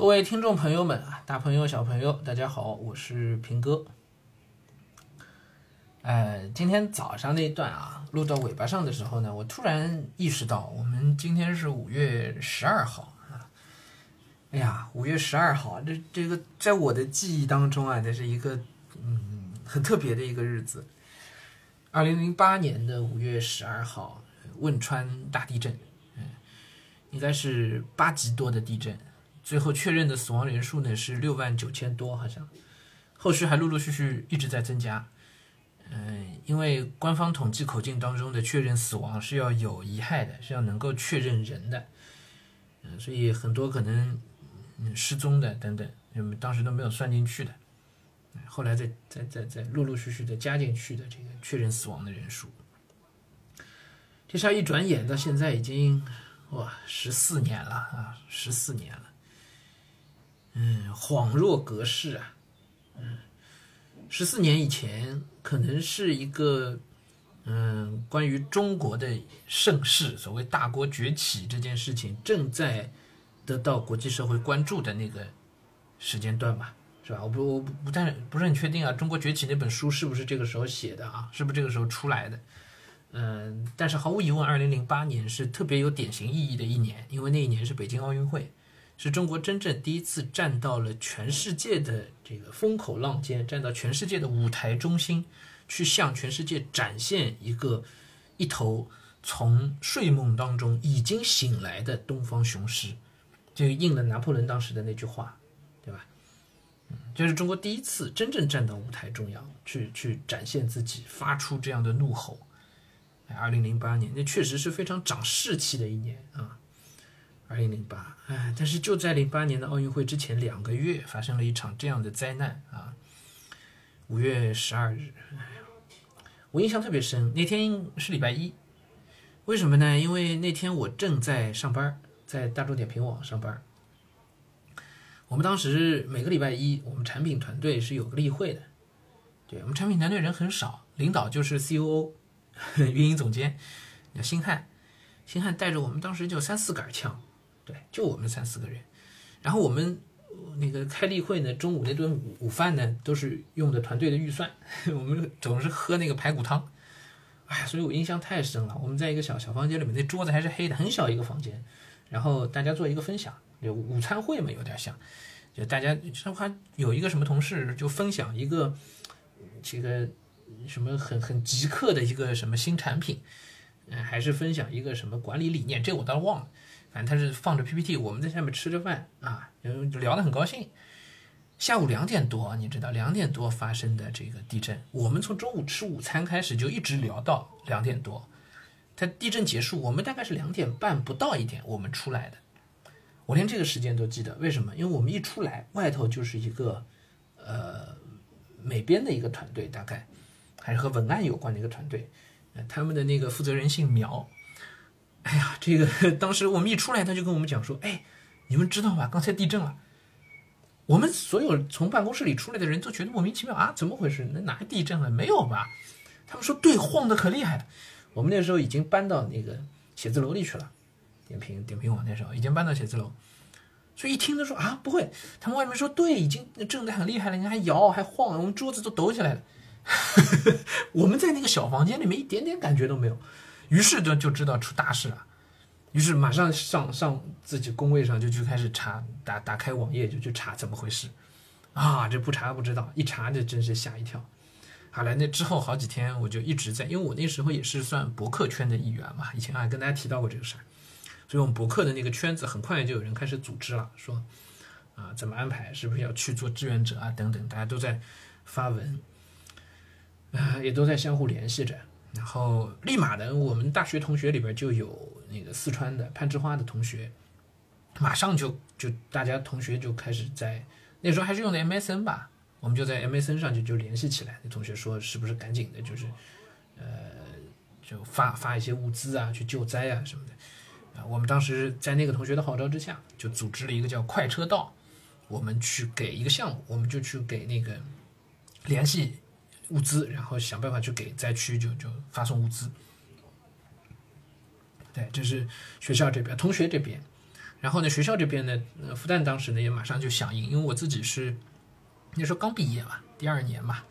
各位听众朋友们啊，大朋友小朋友，大家好，我是平哥。呃，今天早上那一段啊，录到尾巴上的时候呢，我突然意识到，我们今天是五月十二号啊。哎呀，五月十二号，这这个在我的记忆当中啊，这是一个嗯很特别的一个日子。二零零八年的五月十二号，汶川大地震，嗯，应该是八级多的地震。最后确认的死亡人数呢是六万九千多，好像，后续还陆陆续续一直在增加。嗯，因为官方统计口径当中的确认死亡是要有遗骸的，是要能够确认人的。嗯，所以很多可能嗯失踪的等等，我们当时都没有算进去的。后来再再再再陆陆续续的加进去的这个确认死亡的人数。这事儿一转眼到现在已经哇十四年了啊，十四年了。嗯，恍若隔世啊。嗯，十四年以前，可能是一个嗯，关于中国的盛世，所谓大国崛起这件事情正在得到国际社会关注的那个时间段吧，是吧？我不，我不不但不是很确定啊，《中国崛起》那本书是不是这个时候写的啊？是不是这个时候出来的？嗯，但是毫无疑问，二零零八年是特别有典型意义的一年，因为那一年是北京奥运会。是中国真正第一次站到了全世界的这个风口浪尖，站到全世界的舞台中心，去向全世界展现一个一头从睡梦当中已经醒来的东方雄狮，就应了拿破仑当时的那句话，对吧？嗯，就是中国第一次真正站到舞台中央，去去展现自己，发出这样的怒吼。二零零八年，那确实是非常长士气的一年啊。二零零八，哎，但是就在零八年的奥运会之前两个月，发生了一场这样的灾难啊！五月十二日，我印象特别深，那天是礼拜一，为什么呢？因为那天我正在上班，在大众点评网上班。我们当时每个礼拜一，我们产品团队是有个例会的，对我们产品团队人很少，领导就是 COO，运营总监叫星汉，星汉带着我们当时就三四杆枪。就我们三四个人，然后我们那个开例会呢，中午那顿午午饭呢，都是用的团队的预算，我们总是喝那个排骨汤，哎，所以我印象太深了。我们在一个小小房间里面，那桌子还是黑的，很小一个房间，然后大家做一个分享，就午餐会嘛，有点像，就大家说还有一个什么同事就分享一个这个什么很很极客的一个什么新产品，嗯，还是分享一个什么管理理念，这我倒忘了。反正他是放着 PPT，我们在下面吃着饭啊，就聊得很高兴。下午两点多，你知道两点多发生的这个地震，我们从中午吃午餐开始就一直聊到两点多。他地震结束，我们大概是两点半不到一点我们出来的。我连这个时间都记得，为什么？因为我们一出来，外头就是一个呃美编的一个团队，大概还是和文案有关的一个团队，他们的那个负责人姓苗。哎呀，这个 当时我们一出来，他就跟我们讲说：“哎，你们知道吧？刚才地震了。”我们所有从办公室里出来的人都觉得莫名其妙啊，怎么回事？那哪地震了？没有吧？他们说：“对，晃得可厉害了。”我们那时候已经搬到那个写字楼里去了，点评点评网那时候已经搬到写字楼，所以一听他说啊，不会，他们外面说对，已经震得很厉害了，你还摇还晃，我们桌子都抖起来了。我们在那个小房间里面一点点感觉都没有。于是就就知道出大事了，于是马上上上自己工位上就去开始查，打打开网页就去查怎么回事，啊，这不查不知道，一查这真是吓一跳。好了，那之后好几天我就一直在，因为我那时候也是算博客圈的一员嘛，以前还跟大家提到过这个事儿，所以我们博客的那个圈子很快就有人开始组织了，说啊怎么安排，是不是要去做志愿者啊等等，大家都在发文，啊也都在相互联系着。然后立马的，我们大学同学里边就有那个四川的攀枝花的同学，马上就就大家同学就开始在那时候还是用的 MSN 吧，我们就在 MSN 上就就联系起来。那同学说是不是赶紧的，就是呃就发发一些物资啊，去救灾啊什么的啊。我们当时在那个同学的号召之下，就组织了一个叫快车道，我们去给一个项目，我们就去给那个联系。物资，然后想办法去给灾区，就就发送物资。对，这是学校这边，同学这边，然后呢，学校这边呢，呃，复旦当时呢也马上就响应，因为我自己是那时候刚毕业嘛，第二年嘛，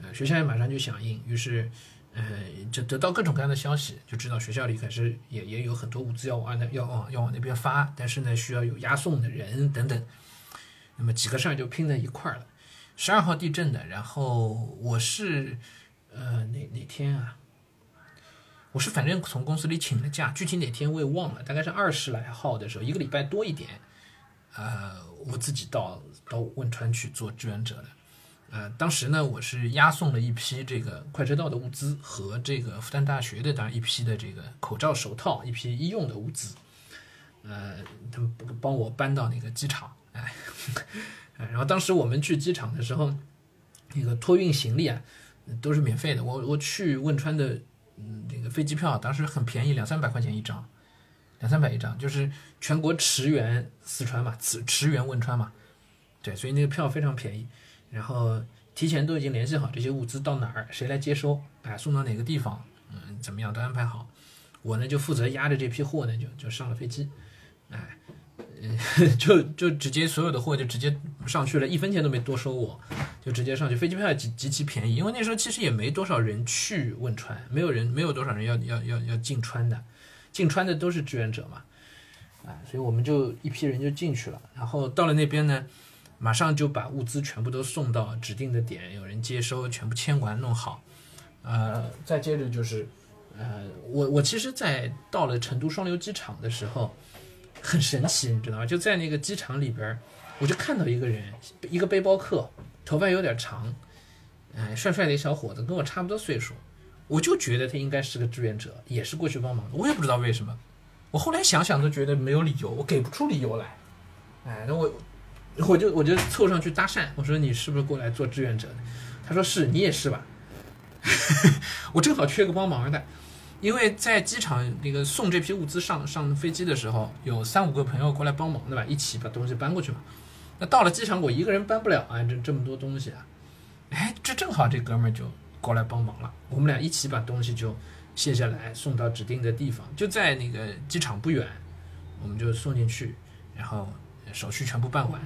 呃，学校也马上就响应，于是，呃，就得到各种各样的消息，就知道学校里可是也也有很多物资要往那要往要往那边发，但是呢，需要有押送的人等等，那么几个事儿就拼在一块儿了。十二号地震的，然后我是，呃，哪哪天啊？我是反正从公司里请了假，具体哪天我也忘了，大概是二十来号的时候，一个礼拜多一点，呃，我自己到到汶川去做志愿者的，呃，当时呢，我是押送了一批这个快车道的物资和这个复旦大学的当然一批的这个口罩、手套，一批医用的物资，呃，他们帮我搬到那个机场，哎，然后当时我们去机场的时候，那个托运行李啊，都是免费的，我我去汶川的。嗯，那个飞机票当时很便宜，两三百块钱一张，两三百一张，就是全国驰援四川嘛，驰驰援汶川嘛，对，所以那个票非常便宜。然后提前都已经联系好这些物资到哪儿，谁来接收，哎，送到哪个地方，嗯，怎么样都安排好。我呢就负责压着这批货呢，就就上了飞机，哎。就就直接所有的货就直接上去了，一分钱都没多收我，就直接上去，飞机票极极其便宜，因为那时候其实也没多少人去汶川，没有人没有多少人要要要要进川的，进川的都是志愿者嘛，啊，所以我们就一批人就进去了，然后到了那边呢，马上就把物资全部都送到指定的点，有人接收，全部签完弄好，呃，再接着就是，呃，我我其实，在到了成都双流机场的时候。很神奇，你知道吗？就在那个机场里边，我就看到一个人，一个背包客，头发有点长，哎，帅帅的一小伙子，跟我差不多岁数，我就觉得他应该是个志愿者，也是过去帮忙的。我也不知道为什么，我后来想想都觉得没有理由，我给不出理由来。哎，那我，我就我就凑上去搭讪，我说你是不是过来做志愿者的？他说是，你也是吧？我正好缺个帮忙的。因为在机场那个送这批物资上上飞机的时候，有三五个朋友过来帮忙对吧，一起把东西搬过去嘛。那到了机场，我一个人搬不了啊，这这么多东西啊。哎，这正好这哥们儿就过来帮忙了，我们俩一起把东西就卸下来，送到指定的地方，就在那个机场不远，我们就送进去，然后手续全部办完。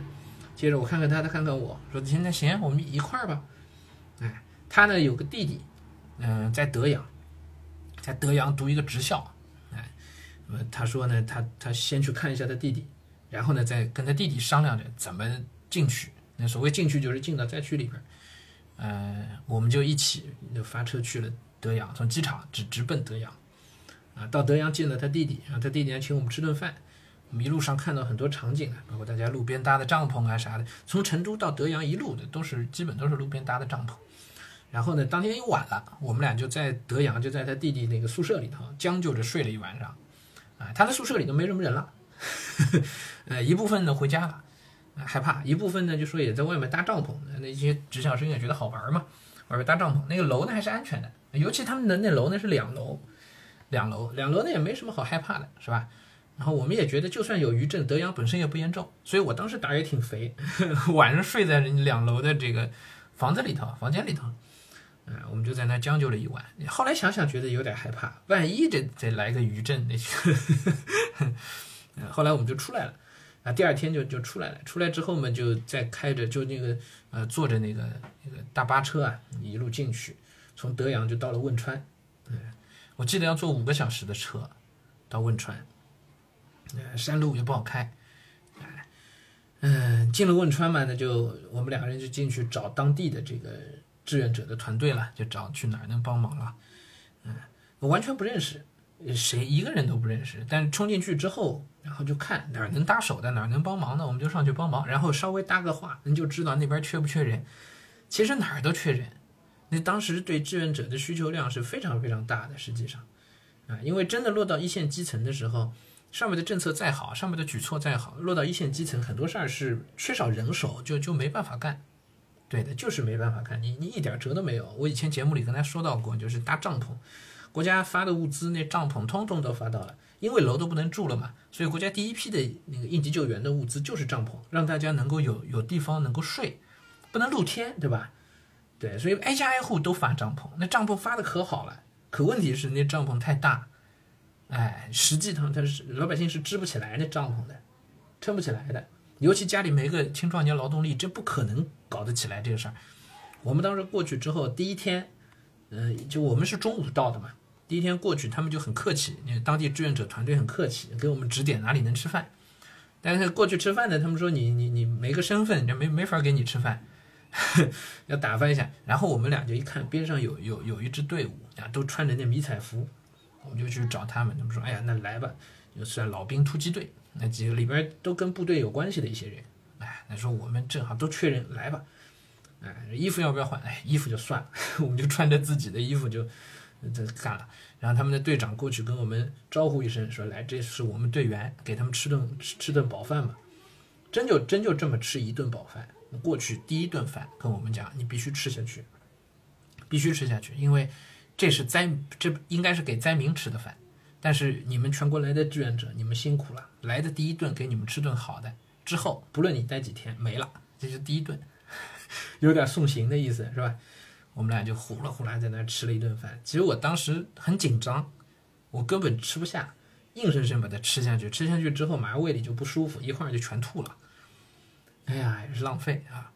接着我看看他，他看看我说：“现在行，我们一块儿吧。”哎，他呢有个弟弟，嗯，在德阳。在德阳读一个职校，哎，那么他说呢，他他先去看一下他弟弟，然后呢，再跟他弟弟商量着怎么进去。那所谓进去，就是进到灾区里边。呃，我们就一起就发车去了德阳，从机场直直奔德阳。啊，到德阳见了他弟弟，然后他弟弟还请我们吃顿饭。我们一路上看到很多场景啊，包括大家路边搭的帐篷啊啥的。从成都到德阳一路的都是基本都是路边搭的帐篷。然后呢，当天又晚了，我们俩就在德阳，就在他弟弟那个宿舍里头将就着睡了一晚上。啊，他的宿舍里都没什么人了，呃，一部分呢回家了，害怕；一部分呢就说也在外面搭帐篷。那些职校生也觉得好玩嘛，外面搭帐篷。那个楼呢还是安全的，尤其他们的那楼呢是两楼，两楼两楼呢也没什么好害怕的，是吧？然后我们也觉得，就算有余震，德阳本身也不严重，所以我当时胆也挺肥，晚上睡在人两楼的这个房子里头，房间里头。嗯，我们就在那将就了一晚。后来想想，觉得有点害怕，万一这再来个余震，那就…… 后来我们就出来了。啊，第二天就就出来了。出来之后嘛，就再开着，就那个呃，坐着那个那个大巴车啊，一路进去，从德阳就到了汶川。嗯，我记得要坐五个小时的车到汶川。山路也不好开。嗯，进了汶川嘛，那就我们两个人就进去找当地的这个。志愿者的团队了，就找去哪儿能帮忙了，嗯，完全不认识，谁一个人都不认识。但冲进去之后，然后就看哪儿能搭手的，哪儿能帮忙的，我们就上去帮忙，然后稍微搭个话，你就知道那边缺不缺人。其实哪儿都缺人，那当时对志愿者的需求量是非常非常大的。实际上，啊，因为真的落到一线基层的时候，上面的政策再好，上面的举措再好，落到一线基层，很多事儿是缺少人手，就就没办法干。对的，就是没办法看你，你一点辙都没有。我以前节目里跟他说到过，就是搭帐篷，国家发的物资，那帐篷通通都发到了，因为楼都不能住了嘛，所以国家第一批的那个应急救援的物资就是帐篷，让大家能够有有地方能够睡，不能露天，对吧？对，所以挨家挨户都发帐篷，那帐篷发的可好了，可问题是那帐篷太大，哎，实际上它是老百姓是支不起来那帐篷的，撑不起来的。尤其家里没个青壮年劳动力，这不可能搞得起来这个事儿。我们当时过去之后，第一天，呃，就我们是中午到的嘛。第一天过去，他们就很客气，那当地志愿者团队很客气，给我们指点哪里能吃饭。但是过去吃饭的，他们说你你你没个身份，就没没法给你吃饭，要打发一下。然后我们俩就一看边上有有有一支队伍啊，都穿着那迷彩服，我们就去找他们。他们说：“哎呀，那来吧，就算老兵突击队，那几个里边都跟部队有关系的一些人。哎，那说我们正好都缺人，来吧。哎，衣服要不要换？哎，衣服就算了，我们就穿着自己的衣服就这干了。”然后他们的队长过去跟我们招呼一声，说：“来，这是我们队员，给他们吃顿吃吃顿饱饭吧。”真就真就这么吃一顿饱饭。过去第一顿饭跟我们讲，你必须吃下去，必须吃下去，因为这是灾，这应该是给灾民吃的饭。但是你们全国来的志愿者，你们辛苦了，来的第一顿给你们吃顿好的，之后不论你待几天没了，这是第一顿，有点送行的意思，是吧？我们俩就呼啦呼啦在那吃了一顿饭。其实我当时很紧张，我根本吃不下，硬生生把它吃下去。吃下去之后，马上胃里就不舒服，一会儿就全吐了。哎呀，也是浪费啊！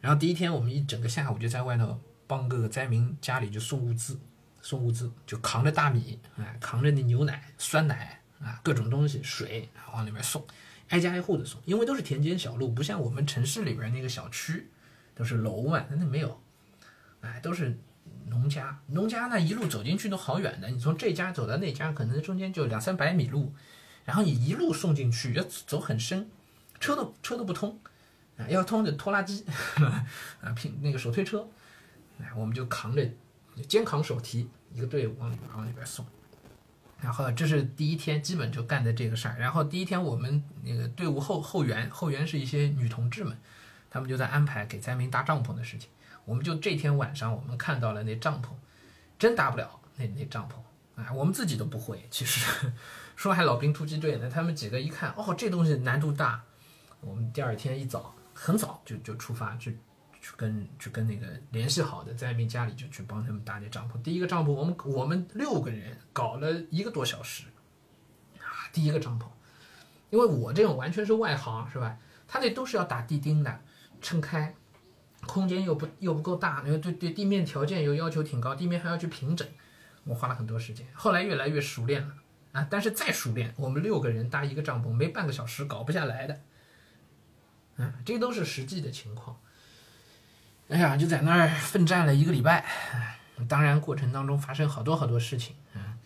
然后第一天我们一整个下午就在外头帮各个灾民家里就送物资，送物资就扛着大米，哎，扛着那牛奶、酸奶啊，各种东西、水往里面送，挨家挨户的送。因为都是田间小路，不像我们城市里边那个小区都是楼嘛，那没有。哎，都是农家，农家那一路走进去都好远的。你从这家走到那家，可能中间就两三百米路，然后你一路送进去要走很深，车都车都不通，啊，要通的拖拉机，啊，拼那个手推车，哎，我们就扛着，肩扛手提，一个队伍往里边往里边送。然后这是第一天，基本就干的这个事儿。然后第一天我们那个队伍后后援后援是一些女同志们，她们就在安排给灾民搭帐篷的事情。我们就这天晚上，我们看到了那帐篷，真搭不了那那帐篷，哎，我们自己都不会。其实说还老兵突击队呢，他们几个一看，哦，这东西难度大。我们第二天一早很早就就出发去去跟去跟那个联系好的灾民家里就去帮他们搭那帐篷。第一个帐篷，我们我们六个人搞了一个多小时啊，第一个帐篷，因为我这种完全是外行，是吧？他那都是要打地钉的，撑开。空间又不又不够大，因为对对地面条件又要求挺高，地面还要去平整，我花了很多时间。后来越来越熟练了啊，但是再熟练，我们六个人搭一个帐篷，没半个小时搞不下来的。嗯，这都是实际的情况。哎呀，就在那儿奋战了一个礼拜，当然过程当中发生好多好多事情，嗯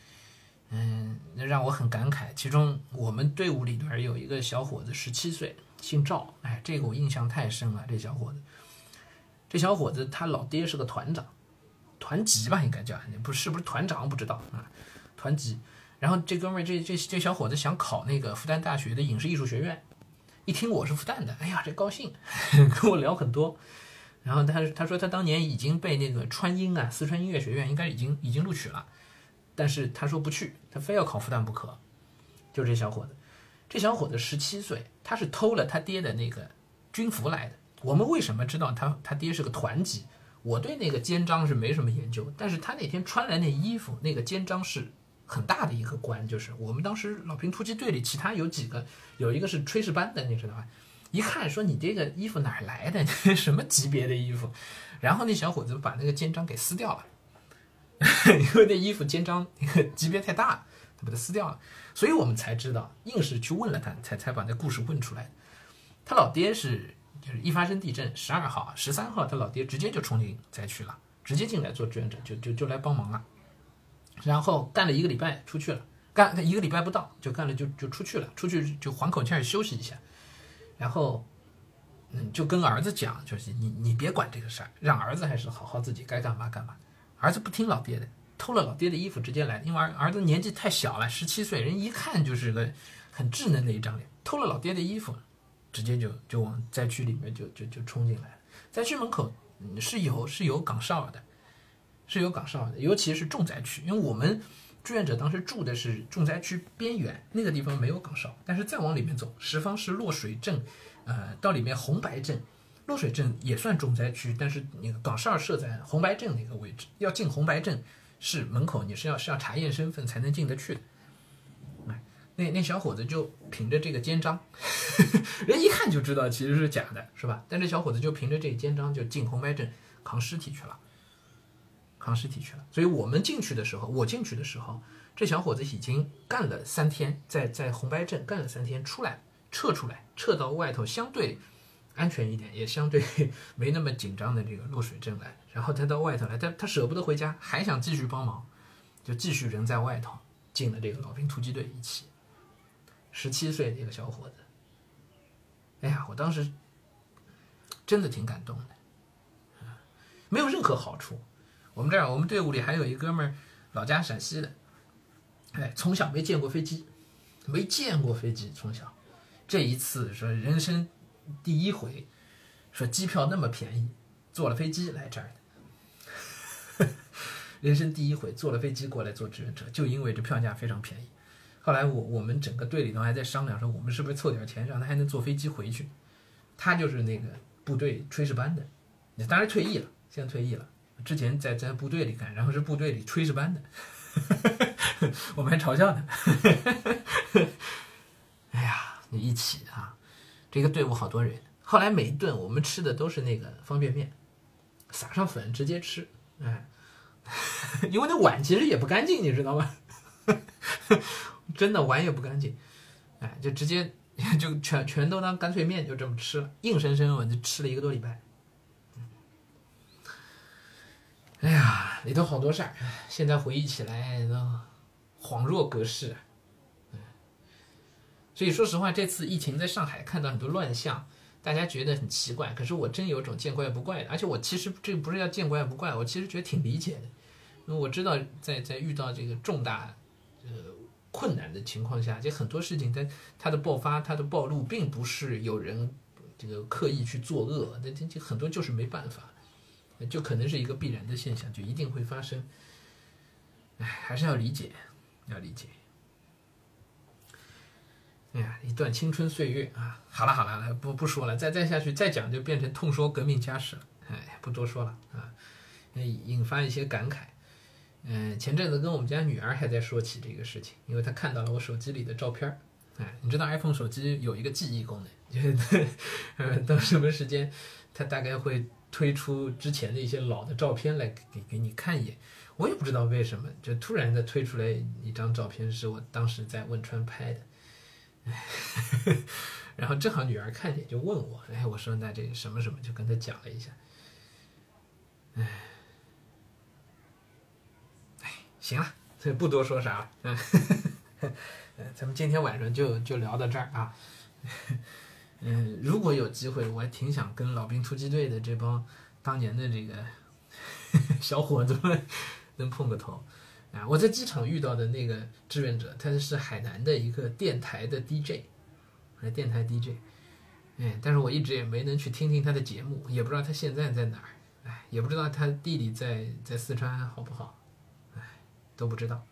嗯，让我很感慨。其中我们队伍里边有一个小伙子，十七岁，姓赵，哎，这个我印象太深了，这小伙子。这小伙子他老爹是个团长，团级吧应该叫，不是不是团长不知道啊，团级。然后这哥们儿这这这小伙子想考那个复旦大学的影视艺术学院，一听我是复旦的，哎呀这高兴，跟我聊很多。然后他他说他当年已经被那个川音啊四川音乐学院应该已经已经录取了，但是他说不去，他非要考复旦不可。就这小伙子，这小伙子十七岁，他是偷了他爹的那个军服来的。我们为什么知道他他爹是个团级？我对那个肩章是没什么研究，但是他那天穿来那衣服，那个肩章是很大的一个官，就是我们当时老兵突击队里其他有几个，有一个是炊事班的，你知道吧？一看说你这个衣服哪来的？什么级别的衣服？然后那小伙子把那个肩章给撕掉了，因为那衣服肩章级别太大，他把它撕掉了，所以我们才知道，硬是去问了他，才才把那故事问出来。他老爹是。就是一发生地震，十二号、十三号，他老爹直接就冲进灾区了，直接进来做志愿者，就就就来帮忙了。然后干了一个礼拜出去了，干一个礼拜不到就干了就就出去了，出去就缓口气儿休息一下。然后，嗯，就跟儿子讲，就是你你别管这个事儿，让儿子还是好好自己该干嘛干嘛。儿子不听老爹的，偷了老爹的衣服直接来，因为儿儿子年纪太小了，十七岁，人一看就是个很稚嫩的一张脸，偷了老爹的衣服。直接就就往灾区里面就就就冲进来了。灾区门口是有是有岗哨的，是有岗哨的，尤其是重灾区，因为我们志愿者当时住的是重灾区边缘，那个地方没有岗哨。但是再往里面走，十方是落水镇，呃，到里面红白镇，落水镇也算重灾区，但是那个岗哨设在红白镇那个位置，要进红白镇是门口你是要是要查验身份才能进得去的。那那小伙子就凭着这个肩章，人一看就知道其实是假的，是吧？但这小伙子就凭着这肩章就进红白镇扛尸体去了，扛尸体去了。所以我们进去的时候，我进去的时候，这小伙子已经干了三天，在在红白镇干了三天，出来撤出来，撤到外头相对安全一点，也相对没那么紧张的这个落水镇来。然后他到外头来，他他舍不得回家，还想继续帮忙，就继续人在外头进了这个老兵突击队一起。十七岁的一个小伙子，哎呀，我当时真的挺感动的，没有任何好处。我们这儿，我们队伍里还有一哥们儿，老家陕西的，哎，从小没见过飞机，没见过飞机，从小这一次说人生第一回，说机票那么便宜，坐了飞机来这儿的，人生第一回坐了飞机过来做志愿者，就因为这票价非常便宜。后来我我们整个队里头还在商量说，我们是不是凑点钱，让他还能坐飞机回去。他就是那个部队炊事班的，当然退役了，现在退役了。之前在在部队里干，然后是部队里炊事班的，我们还嘲笑他。哎呀，你一起啊，这个队伍好多人。后来每一顿我们吃的都是那个方便面，撒上粉直接吃，哎，因为那碗其实也不干净，你知道吗？真的碗也不干净，哎，就直接就全全都当干脆面就这么吃了，硬生生我就吃了一个多礼拜。哎呀，里头好多事儿，现在回忆起来都恍若隔世。所以说实话，这次疫情在上海看到很多乱象，大家觉得很奇怪，可是我真有种见怪不怪的。而且我其实这不是要见怪不怪，我其实觉得挺理解的，因为我知道在在遇到这个重大呃。困难的情况下，就很多事情它它的爆发、它的暴露，并不是有人这个刻意去作恶，那这这很多就是没办法，就可能是一个必然的现象，就一定会发生。哎，还是要理解，要理解。哎呀，一段青春岁月啊！好了好了，不不说了，再再下去再讲就变成痛说革命家史了。哎，不多说了啊，引发一些感慨。嗯，前阵子跟我们家女儿还在说起这个事情，因为她看到了我手机里的照片儿。哎，你知道 iPhone 手机有一个记忆功能，就是 呃，到什么时间，它大概会推出之前的一些老的照片来给给你看一眼。我也不知道为什么，就突然的推出来一张照片，是我当时在汶川拍的。然后正好女儿看见就问我，哎，我说那这什么什么，就跟她讲了一下。哎。行了，这不多说啥了，嗯，咱们今天晚上就就聊到这儿啊。嗯，如果有机会，我还挺想跟老兵突击队的这帮当年的这个 小伙子们能碰个头啊。我在机场遇到的那个志愿者，他是海南的一个电台的 DJ，电台 DJ，哎，但是我一直也没能去听听他的节目，也不知道他现在在哪儿，哎，也不知道他弟弟在在四川好不好。哎都不知道，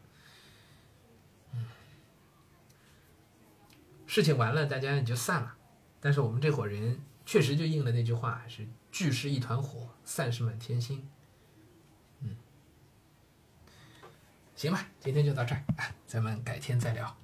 事情完了，大家也就散了。但是我们这伙人确实就应了那句话，是聚是一团火，散是满天星。嗯，行吧，今天就到这儿，咱们改天再聊。